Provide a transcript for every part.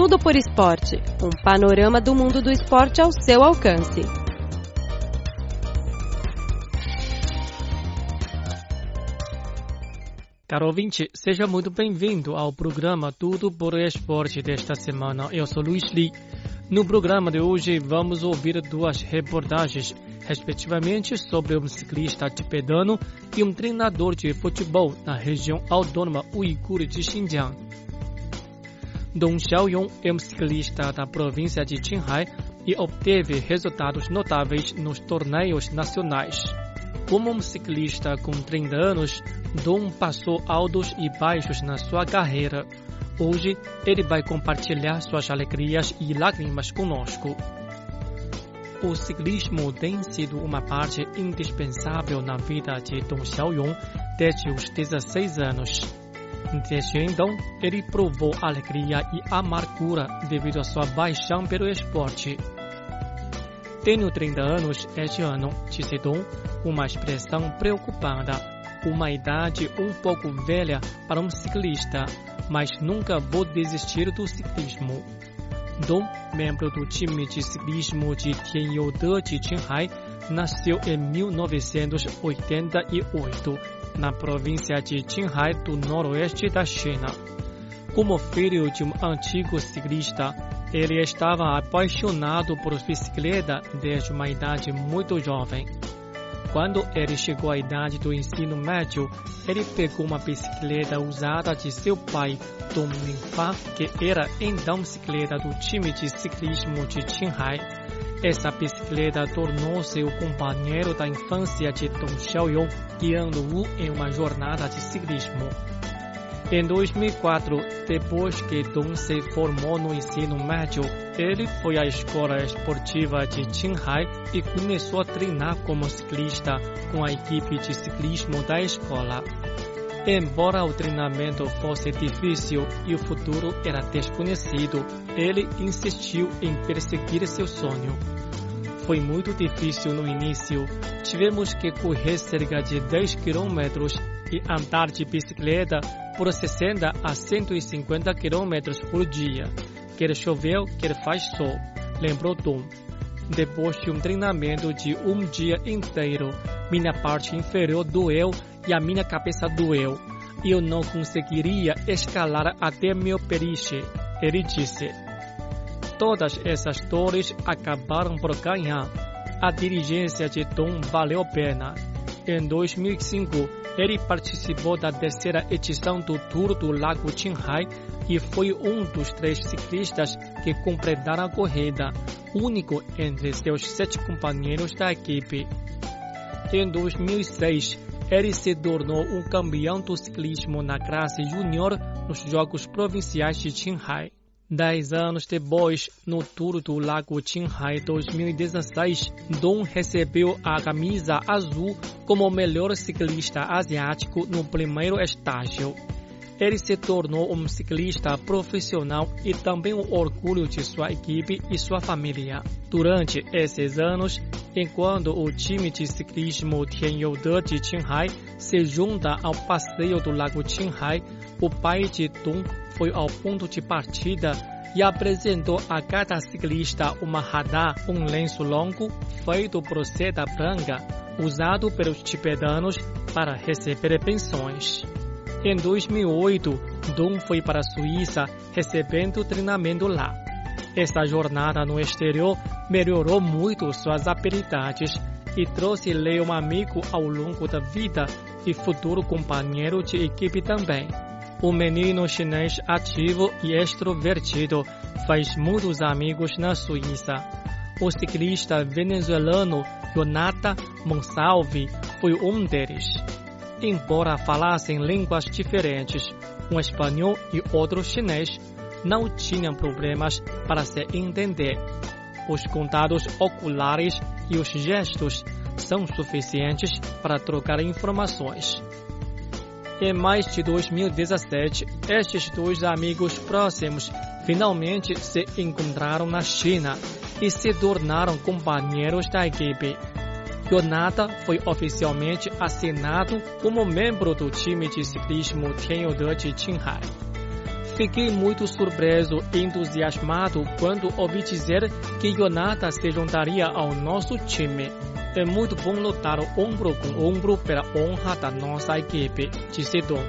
Tudo por Esporte um panorama do mundo do esporte ao seu alcance. Caro ouvinte, seja muito bem-vindo ao programa Tudo por Esporte desta semana. Eu sou Luiz Li. No programa de hoje vamos ouvir duas reportagens, respectivamente sobre um ciclista tibetano e um treinador de futebol na região autônoma uigur de Xinjiang. Dong Xiaoyong é um ciclista da província de Qinghai e obteve resultados notáveis nos torneios nacionais. Como um ciclista com 30 anos, Dom passou altos e baixos na sua carreira. Hoje, ele vai compartilhar suas alegrias e lágrimas conosco. O ciclismo tem sido uma parte indispensável na vida de Dom Xiaoyong desde os 16 anos. Então, ele provou alegria e amargura devido à sua paixão pelo esporte. Tenho 30 anos este ano, disse Dom, uma expressão preocupada. Uma idade um pouco velha para um ciclista, mas nunca vou desistir do ciclismo. Dom, membro do time de ciclismo de Tianyoude de Qinghai, nasceu em 1988, na província de Qinghai do noroeste da China. Como filho de um antigo ciclista, ele estava apaixonado por bicicleta desde uma idade muito jovem. Quando ele chegou à idade do ensino médio, ele pegou uma bicicleta usada de seu pai, Dong Minfa, que era então bicicleta do time de ciclismo de Qinghai. Essa bicicleta tornou-se o companheiro da infância de Dong Xiaoyong, guiando-o em uma jornada de ciclismo. Em 2004, depois que Dong se formou no ensino médio, ele foi à escola esportiva de Qinghai e começou a treinar como ciclista com a equipe de ciclismo da escola. Embora o treinamento fosse difícil e o futuro era desconhecido, ele insistiu em perseguir seu sonho. Foi muito difícil no início. Tivemos que correr cerca de 10 quilômetros e andar de bicicleta por 60 a 150 km por dia. Quer choveu, quer faz sol, lembrou Tom. Depois de um treinamento de um dia inteiro, minha parte inferior doeu e a minha cabeça doeu. Eu não conseguiria escalar até meu periche, ele disse. Todas essas dores acabaram por ganhar. A diligência de Tom valeu a pena. Em 2005, ele participou da terceira edição do Tour do Lago Qinghai e foi um dos três ciclistas que completaram a corrida, único entre seus sete companheiros da equipe. Em 2006, ele se tornou um campeão do ciclismo na classe júnior nos Jogos Provinciais de Qinghai. Dez anos depois, no Tour do Lago Qinghai 2016, Dong recebeu a camisa azul como melhor ciclista asiático no primeiro estágio. Ele se tornou um ciclista profissional e também um orgulho de sua equipe e sua família. Durante esses anos, enquanto o time de ciclismo Tianyoude de Qinghai se junta ao passeio do Lago Qinghai, o pai de Dong foi ao ponto de partida e apresentou a cada ciclista uma radar, um lenço longo feito por seda branca, usado pelos tibetanos para receber pensões. Em 2008, Dong foi para a Suíça recebendo treinamento lá. Esta jornada no exterior melhorou muito suas habilidades e trouxe-lhe um amigo ao longo da vida e futuro companheiro de equipe também. O menino chinês ativo e extrovertido faz muitos amigos na Suíça. O ciclista venezuelano Jonathan Monsalve foi um deles. Embora falassem línguas diferentes, um espanhol e outro chinês, não tinham problemas para se entender. Os contatos oculares e os gestos são suficientes para trocar informações. Em mais de 2017, estes dois amigos próximos finalmente se encontraram na China e se tornaram companheiros da equipe. Yonata foi oficialmente assinado como membro do time de ciclismo Tianyoude de Qinghai. Fiquei muito surpreso e entusiasmado quando ouvi dizer que Yonata se juntaria ao nosso time. É muito bom lutar ombro com ombro pela honra da nossa equipe, disse Dom.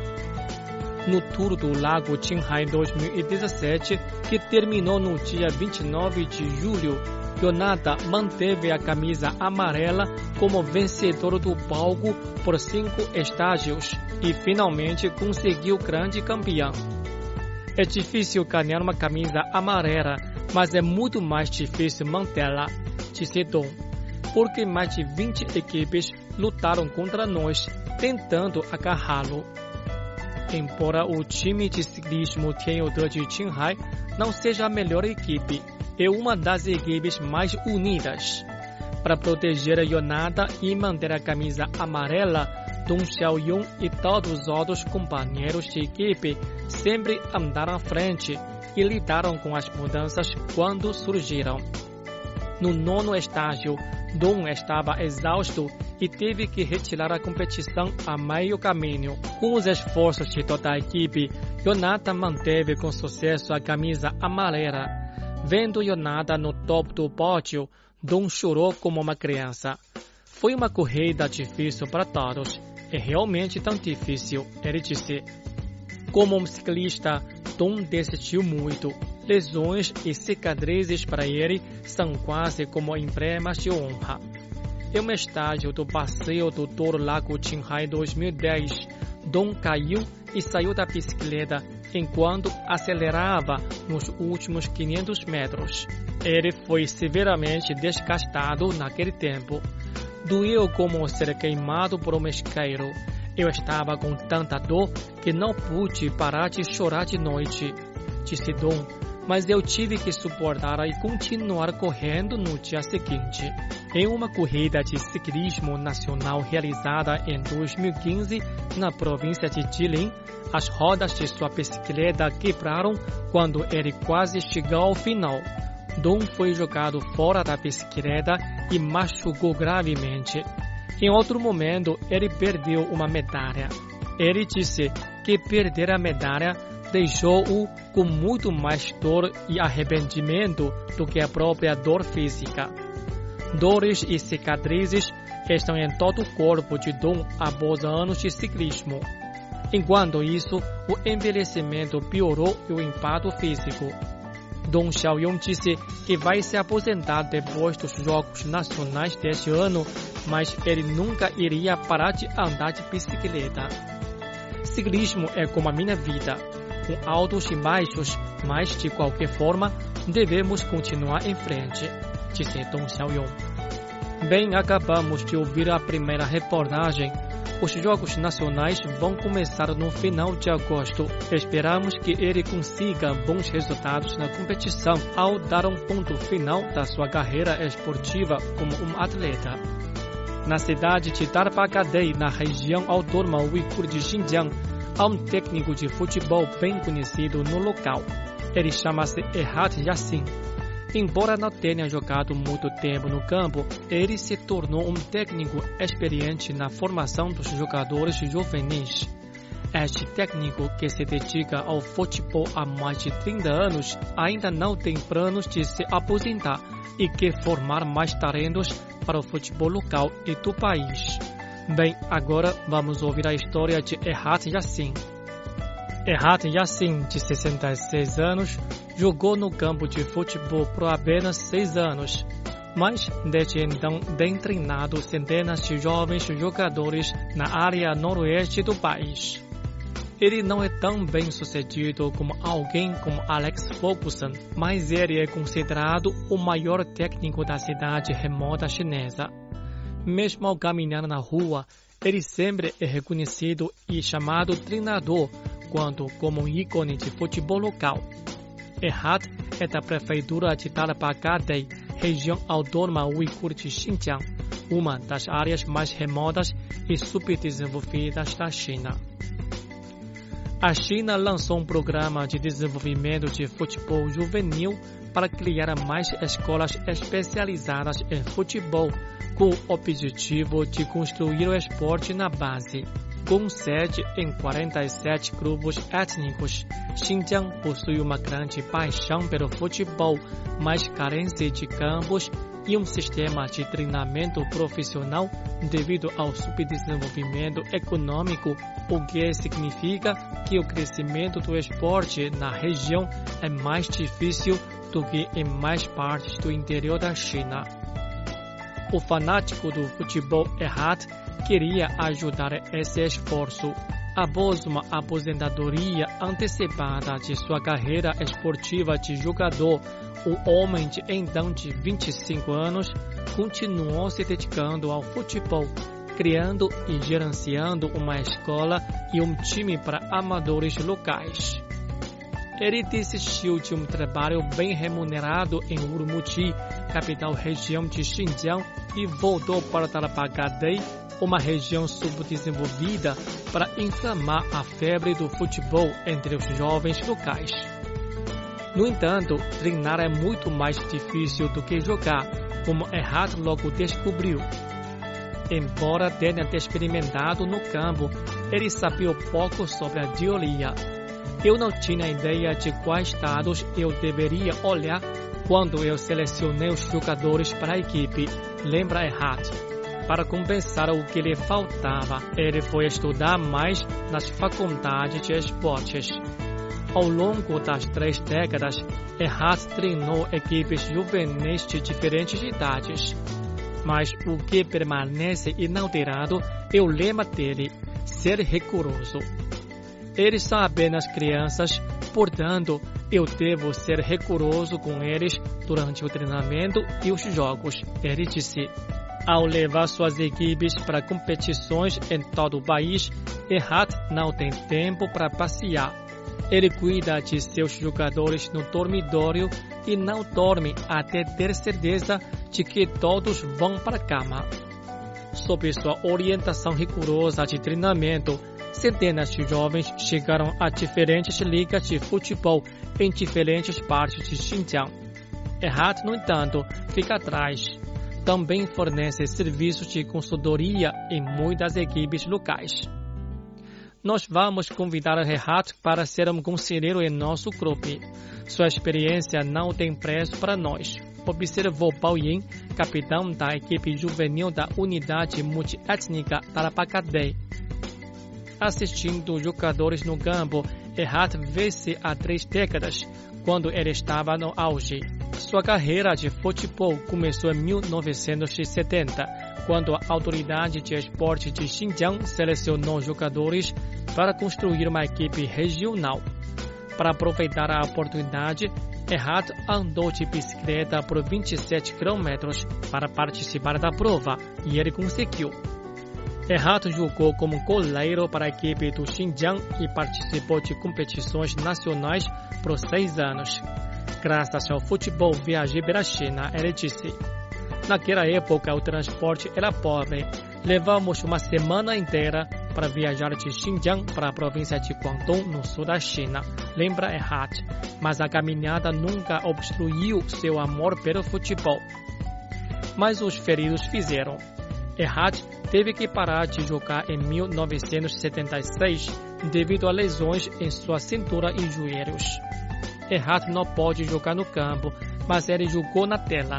No Tour do Lago Qinghai 2017, que terminou no dia 29 de julho, Yonata manteve a camisa amarela como vencedor do palco por cinco estágios e finalmente conseguiu grande campeão. É difícil ganhar uma camisa amarela, mas é muito mais difícil mantê-la, disse Dom, porque mais de 20 equipes lutaram contra nós, tentando agarrá-lo. Embora o time de ciclismo Tianyude de Qinghai não seja a melhor equipe, é uma das equipes mais unidas. Para proteger a Yonada e manter a camisa amarela, Dong Xiaoyong e todos os outros companheiros de equipe sempre andaram à frente e lidaram com as mudanças quando surgiram. No nono estágio, Dong estava exausto e teve que retirar a competição a meio caminho. Com os esforços de toda a equipe, Yonata manteve com sucesso a camisa amarela Vendo Yonada no topo do pódio, Dom chorou como uma criança. Foi uma corrida difícil para todos. É realmente tão difícil, ele disse. Como um ciclista, Dom desistiu muito. Lesões e cicatrizes para ele são quase como emblemas de honra. Em um estágio do passeio do Tour Lago Qinghai 2010, Dom caiu e saiu da bicicleta enquanto acelerava nos últimos 500 metros. Ele foi severamente desgastado naquele tempo. Doeu como ser queimado por um isqueiro. Eu estava com tanta dor que não pude parar de chorar de noite, disse Dom, mas eu tive que suportar e continuar correndo no dia seguinte. Em uma corrida de ciclismo nacional realizada em 2015 na província de Jilin, as rodas de sua bicicleta quebraram quando ele quase chegou ao final. Dom foi jogado fora da bicicleta e machucou gravemente. Em outro momento, ele perdeu uma medalha. Ele disse que perder a medalha deixou-o com muito mais dor e arrependimento do que a própria dor física. Dores e cicatrizes estão em todo o corpo de Dom após anos de ciclismo. Enquanto isso, o envelhecimento piorou e o impacto físico. Dong Xiaoyong disse que vai se aposentar depois dos Jogos Nacionais deste ano, mas ele nunca iria parar de andar de bicicleta. Ciclismo é como a minha vida, com altos e baixos, mas de qualquer forma devemos continuar em frente, disse Dong Xiaoyong. Bem, acabamos de ouvir a primeira reportagem os Jogos Nacionais vão começar no final de agosto. Esperamos que ele consiga bons resultados na competição ao dar um ponto final da sua carreira esportiva como um atleta. Na cidade de Tarbagadei, na região autônoma uigur de Xinjiang, há um técnico de futebol bem conhecido no local. Ele chama-se Erhat Yassin. Embora não tenha jogado muito tempo no campo, ele se tornou um técnico experiente na formação dos jogadores juvenis. Este técnico, que se dedica ao futebol há mais de 30 anos, ainda não tem planos de se aposentar e quer formar mais talentos para o futebol local e do país. Bem, agora vamos ouvir a história de Erhat Yassin. Erhat Yassin, de 66 anos, jogou no campo de futebol por apenas seis anos, mas desde então tem treinado centenas de jovens jogadores na área noroeste do país. Ele não é tão bem sucedido como alguém como Alex Ferguson, mas ele é considerado o maior técnico da cidade remota chinesa. Mesmo ao caminhar na rua, ele sempre é reconhecido e chamado treinador quanto como um ícone de futebol local. Erhat é da prefeitura de Talabagade, região autônoma uigur de Xinjiang, uma das áreas mais remotas e subdesenvolvidas da China. A China lançou um programa de desenvolvimento de futebol juvenil para criar mais escolas especializadas em futebol, com o objetivo de construir o esporte na base. Com sede em 47 grupos étnicos, Xinjiang possui uma grande paixão pelo futebol, mas carência de campos e um sistema de treinamento profissional devido ao subdesenvolvimento econômico, o que significa que o crescimento do esporte na região é mais difícil do que em mais partes do interior da China. O fanático do futebol Erhat queria ajudar esse esforço. Após uma aposentadoria antecipada de sua carreira esportiva de jogador, o homem de então de 25 anos continuou se dedicando ao futebol, criando e gerenciando uma escola e um time para amadores locais. Ele desistiu de um trabalho bem remunerado em Urumqi, capital região de Xinjiang, e voltou para Tarapacadei, uma região subdesenvolvida, para inflamar a febre do futebol entre os jovens locais. No entanto, treinar é muito mais difícil do que jogar, como Errat logo descobriu. Embora tenha experimentado no campo, ele sabia pouco sobre a teoria eu não tinha ideia de quais dados eu deveria olhar quando eu selecionei os jogadores para a equipe. Lembra errado. Para compensar o que lhe faltava, ele foi estudar mais nas faculdades de esportes. Ao longo das três décadas, Erhat treinou equipes juvenis de diferentes idades. Mas o que permanece inalterado é o lema dele: ser rigoroso. Eles são apenas crianças, portanto, eu devo ser rigoroso com eles durante o treinamento e os jogos, ele disse. Ao levar suas equipes para competições em todo o país, Erhat não tem tempo para passear. Ele cuida de seus jogadores no dormitório e não dorme até ter certeza de que todos vão para a cama. Sob sua orientação rigorosa de treinamento, centenas de jovens chegaram a diferentes ligas de futebol em diferentes partes de Xinjiang. Errat, no entanto, fica atrás. Também fornece serviços de consultoria em muitas equipes locais. Nós vamos convidar Errat para ser um conselheiro em nosso grupo. Sua experiência não tem preço para nós observou Bao Yin, capitão da equipe juvenil da unidade multiétnica Tarapacadé assistindo jogadores no campo, Erhat vê-se há três décadas, quando ele estava no auge. Sua carreira de futebol começou em 1970, quando a autoridade de esporte de Xinjiang selecionou jogadores para construir uma equipe regional. Para aproveitar a oportunidade, Erhat andou de bicicleta por 27 km para participar da prova e ele conseguiu. Errato jogou como goleiro para a equipe do Xinjiang e participou de competições nacionais por seis anos. Graças ao futebol, viajei pela China, ele disse. Naquela época, o transporte era pobre. Levamos uma semana inteira para viajar de Xinjiang para a província de Guangdong, no sul da China. Lembra Erhat, mas a caminhada nunca obstruiu seu amor pelo futebol. Mas os feridos fizeram. Erhat teve que parar de jogar em 1976 devido a lesões em sua cintura e joelhos. Erhat não pode jogar no campo, mas ele jogou na tela.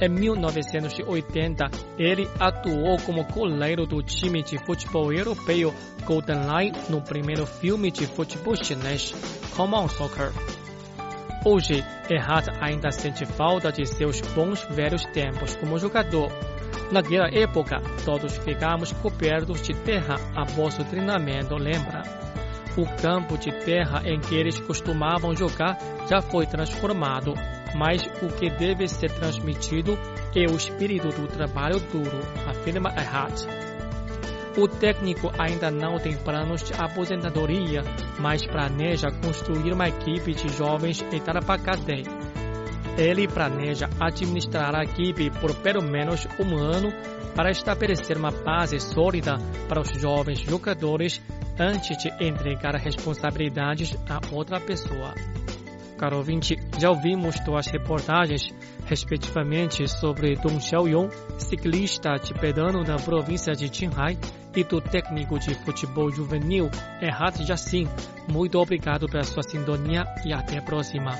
Em 1980, ele atuou como goleiro do time de futebol europeu Golden Line no primeiro filme de futebol chinês, Common Soccer. Hoje, Erhat ainda sente falta de seus bons velhos tempos como jogador Naquela época, todos ficamos cobertos de terra após o treinamento, lembra? O campo de terra em que eles costumavam jogar já foi transformado, mas o que deve ser transmitido é o espírito do trabalho duro, afirma Erhard. O técnico ainda não tem planos de aposentadoria, mas planeja construir uma equipe de jovens em Tarapacadé ele planeja administrar a equipe por pelo menos um ano para estabelecer uma base sólida para os jovens jogadores antes de entregar responsabilidades a outra pessoa. Caro ouvinte, já ouvimos duas reportagens, respectivamente, sobre Dong Xiaoyong, ciclista tibetano da província de Qinghai, e do técnico de futebol juvenil Erhat Yassin. Muito obrigado pela sua sintonia e até a próxima.